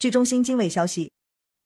据中新经纬消息，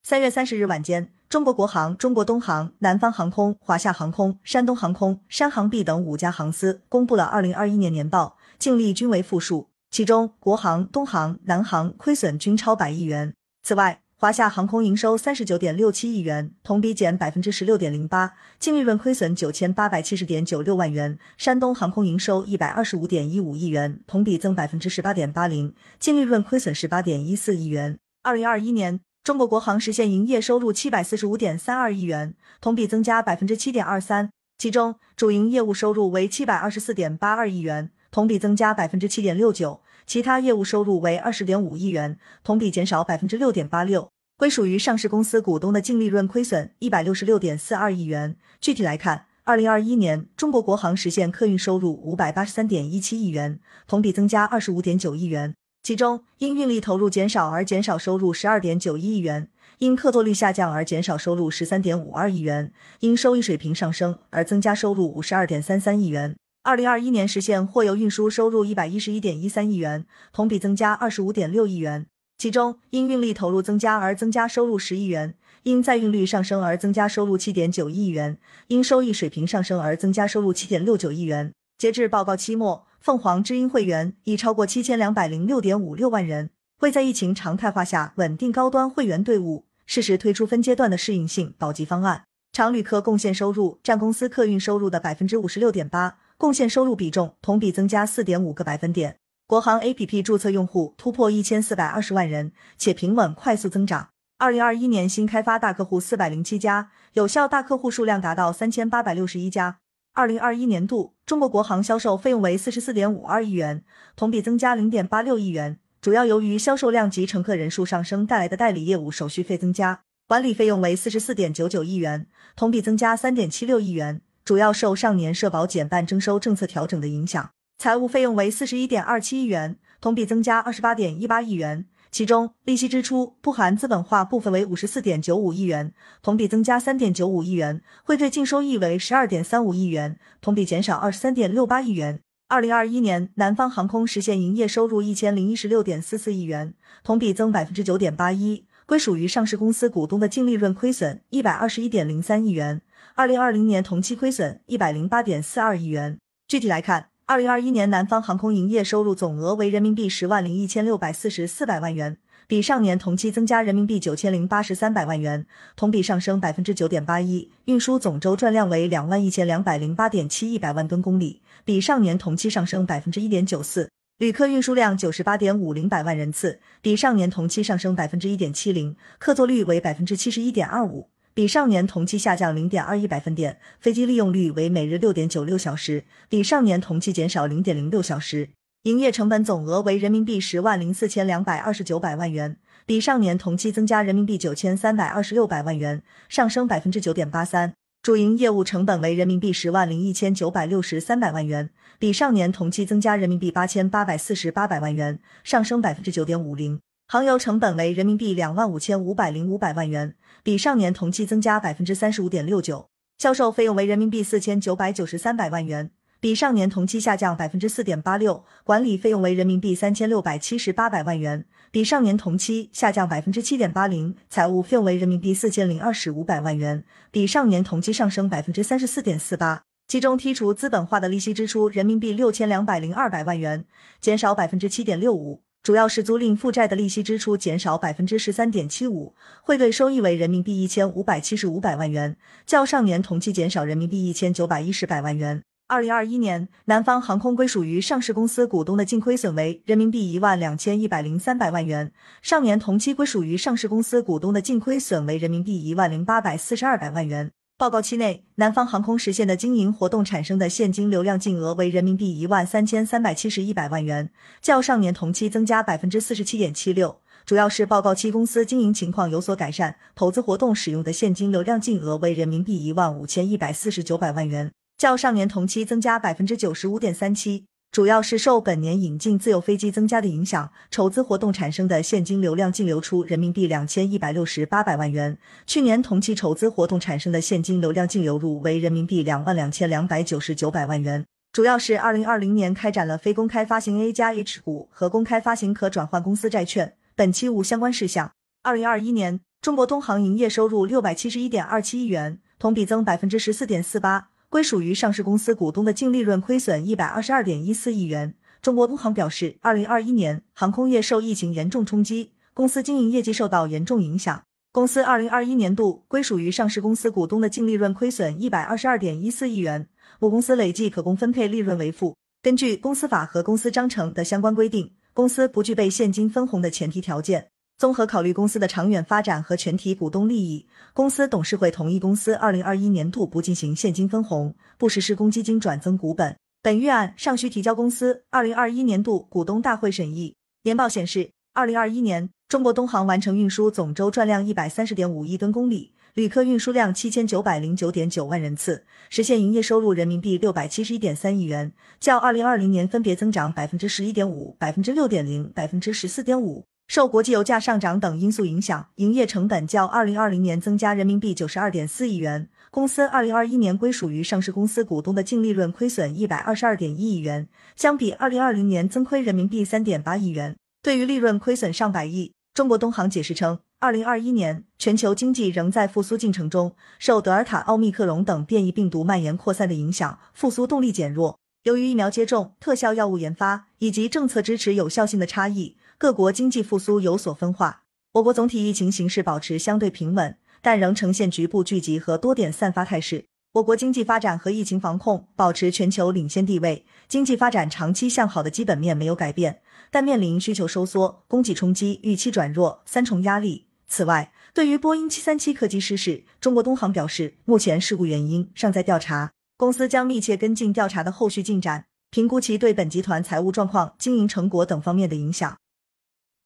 三月三十日晚间，中国国航、中国东航、南方航空、华夏航空、山东航空、山航 B 等五家航司公布了二零二一年年报，净利均为负数，其中国航、东航、南航亏损均超百亿元。此外，华夏航空营收三十九点六七亿元，同比减百分之十六点零八，净利润亏损九千八百七十点九六万元。山东航空营收一百二十五点一五亿元，同比增百分之十八点八零，净利润亏损十八点一四亿元。二零二一年，中国国航实现营业收入七百四十五点三二亿元，同比增加百分之七点二三，其中主营业务收入为七百二十四点八二亿元，同比增加百分之七点六九，其他业务收入为二十点五亿元，同比减少百分之六点八六。归属于上市公司股东的净利润亏损一百六十六点四二亿元。具体来看，二零二一年中国国航实现客运收入五百八十三点一七亿元，同比增加二十五点九亿元，其中因运力投入减少而减少收入十二点九一亿元，因客座率下降而减少收入十三点五二亿元，因收益水平上升而增加收入五十二点三三亿元。二零二一年实现货邮运输收入一百一十一点一三亿元，同比增加二十五点六亿元。其中，因运力投入增加而增加收入十亿元，因载运率上升而增加收入七点九亿元，因收益水平上升而增加收入七点六九亿元。截至报告期末，凤凰知音会员已超过七千两百零六点五六万人。为在疫情常态化下稳定高端会员队伍，适时推出分阶段的适应性保级方案。常旅客贡献收入占公司客运收入的百分之五十六点八，贡献收入比重同比增加四点五个百分点。国航 APP 注册用户突破一千四百二十万人，且平稳快速增长。二零二一年新开发大客户四百零七家，有效大客户数量达到三千八百六十一家。二零二一年度，中国国航销售费用为四十四点五二亿元，同比增加零点八六亿元，主要由于销售量及乘客人数上升带来的代理业务手续费增加。管理费用为四十四点九九亿元，同比增加三点七六亿元，主要受上年社保减半征收政策调整的影响。财务费用为四十一点二七亿元，同比增加二十八点一八亿元，其中利息支出不含资本化部分为五十四点九五亿元，同比增加三点九五亿元；汇兑净收益为十二点三五亿元，同比减少二十三点六八亿元。二零二一年，南方航空实现营业收入一千零一十六点四四亿元，同比增百分之九点八一，归属于上市公司股东的净利润亏损一百二十一点零三亿元，二零二零年同期亏损一百零八点四二亿元。具体来看。二零二一年，南方航空营业收入总额为人民币十万零一千六百四十四百万元，比上年同期增加人民币九千零八十三百万元，同比上升百分之九点八一。运输总周转量为两万一千两百零八点七一百万吨公里，比上年同期上升百分之一点九四。旅客运输量九十八点五零百万人次，比上年同期上升百分之一点七零，客座率为百分之七十一点二五。比上年同期下降零点二一百分点，飞机利用率为每日六点九六小时，比上年同期减少零点零六小时。营业成本总额为人民币十万零四千两百二十九百万元，比上年同期增加人民币九千三百二十六百万元，上升百分之九点八三。主营业务成本为人民币十万零一千九百六十三百万元，比上年同期增加人民币八千八百四十八百万元，上升百分之九点五零。航油成本为人民币两万五千五百零五百万元，比上年同期增加百分之三十五点六九。销售费用为人民币四千九百九十三百万元，比上年同期下降百分之四点八六。管理费用为人民币三千六百七十八百万元，比上年同期下降百分之七点八零。财务费用为人民币四千零二十五百万元，比上年同期上升百分之三十四点四八。其中剔除资本化的利息支出人民币六千两百零二百万元，减少百分之七点六五。主要是租赁负债的利息支出减少百分之十三点七五，汇兑收益为人民币一千五百七十五百万元，较上年同期减少人民币一千九百一十百万元。二零二一年，南方航空归属于上市公司股东的净亏损为人民币一万两千一百零三百万元，上年同期归属于上市公司股东的净亏损为人民币一万零八百四十二百万元。报告期内，南方航空实现的经营活动产生的现金流量净额为人民币一万三千三百七十一百万元，较上年同期增加百分之四十七点七六。主要是报告期公司经营情况有所改善，投资活动使用的现金流量净额为人民币一万五千一百四十九百万元，较上年同期增加百分之九十五点三七。主要是受本年引进自有飞机增加的影响，筹资活动产生的现金流量净流出人民币两千一百六十八百万元。去年同期筹资活动产生的现金流量净流入为人民币两万两千两百九十九百万元。主要是二零二零年开展了非公开发行 A 加 H 股和公开发行可转换公司债券，本期无相关事项。二零二一年，中国东航营业收入六百七十一点二七亿元，同比增百分之十四点四八，归属于上市公司股东的净利润亏损一百二十二点一四亿元。中国东航表示，二零二一年航空业受疫情严重冲击，公司经营业绩受到严重影响。公司二零二一年度归属于上市公司股东的净利润亏损一百二十二点一四亿元，母公司累计可供分配利润为负。根据公司法和公司章程的相关规定，公司不具备现金分红的前提条件。综合考虑公司的长远发展和全体股东利益，公司董事会同意公司二零二一年度不进行现金分红，不实施公积金转增股本。本预案尚需提交公司二零二一年度股东大会审议。年报显示，二零二一年中国东航完成运输总周转量一百三十点五亿吨公里。旅客运输量七千九百零九点九万人次，实现营业收入人民币六百七十一点三亿元，较二零二零年分别增长百分之十一点五、百分之六点零、百分之十四点五。受国际油价上涨等因素影响，营业成本较二零二零年增加人民币九十二点四亿元。公司二零二一年归属于上市公司股东的净利润亏损一百二十二点一亿元，相比二零二零年增亏人民币三点八亿元。对于利润亏损上百亿，中国东航解释称。二零二一年，全球经济仍在复苏进程中，受德尔塔、奥密克戎等变异病毒蔓延扩散的影响，复苏动力减弱。由于疫苗接种、特效药物研发以及政策支持有效性的差异，各国经济复苏有所分化。我国总体疫情形势保持相对平稳，但仍呈现局部聚集和多点散发态势。我国经济发展和疫情防控保持全球领先地位，经济发展长期向好的基本面没有改变，但面临需求收缩、供给冲击、预期转弱三重压力。此外，对于波音七三七客机失事，中国东航表示，目前事故原因尚在调查，公司将密切跟进调查的后续进展，评估其对本集团财务状况、经营成果等方面的影响。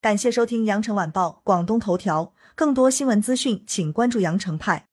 感谢收听羊城晚报广东头条，更多新闻资讯，请关注羊城派。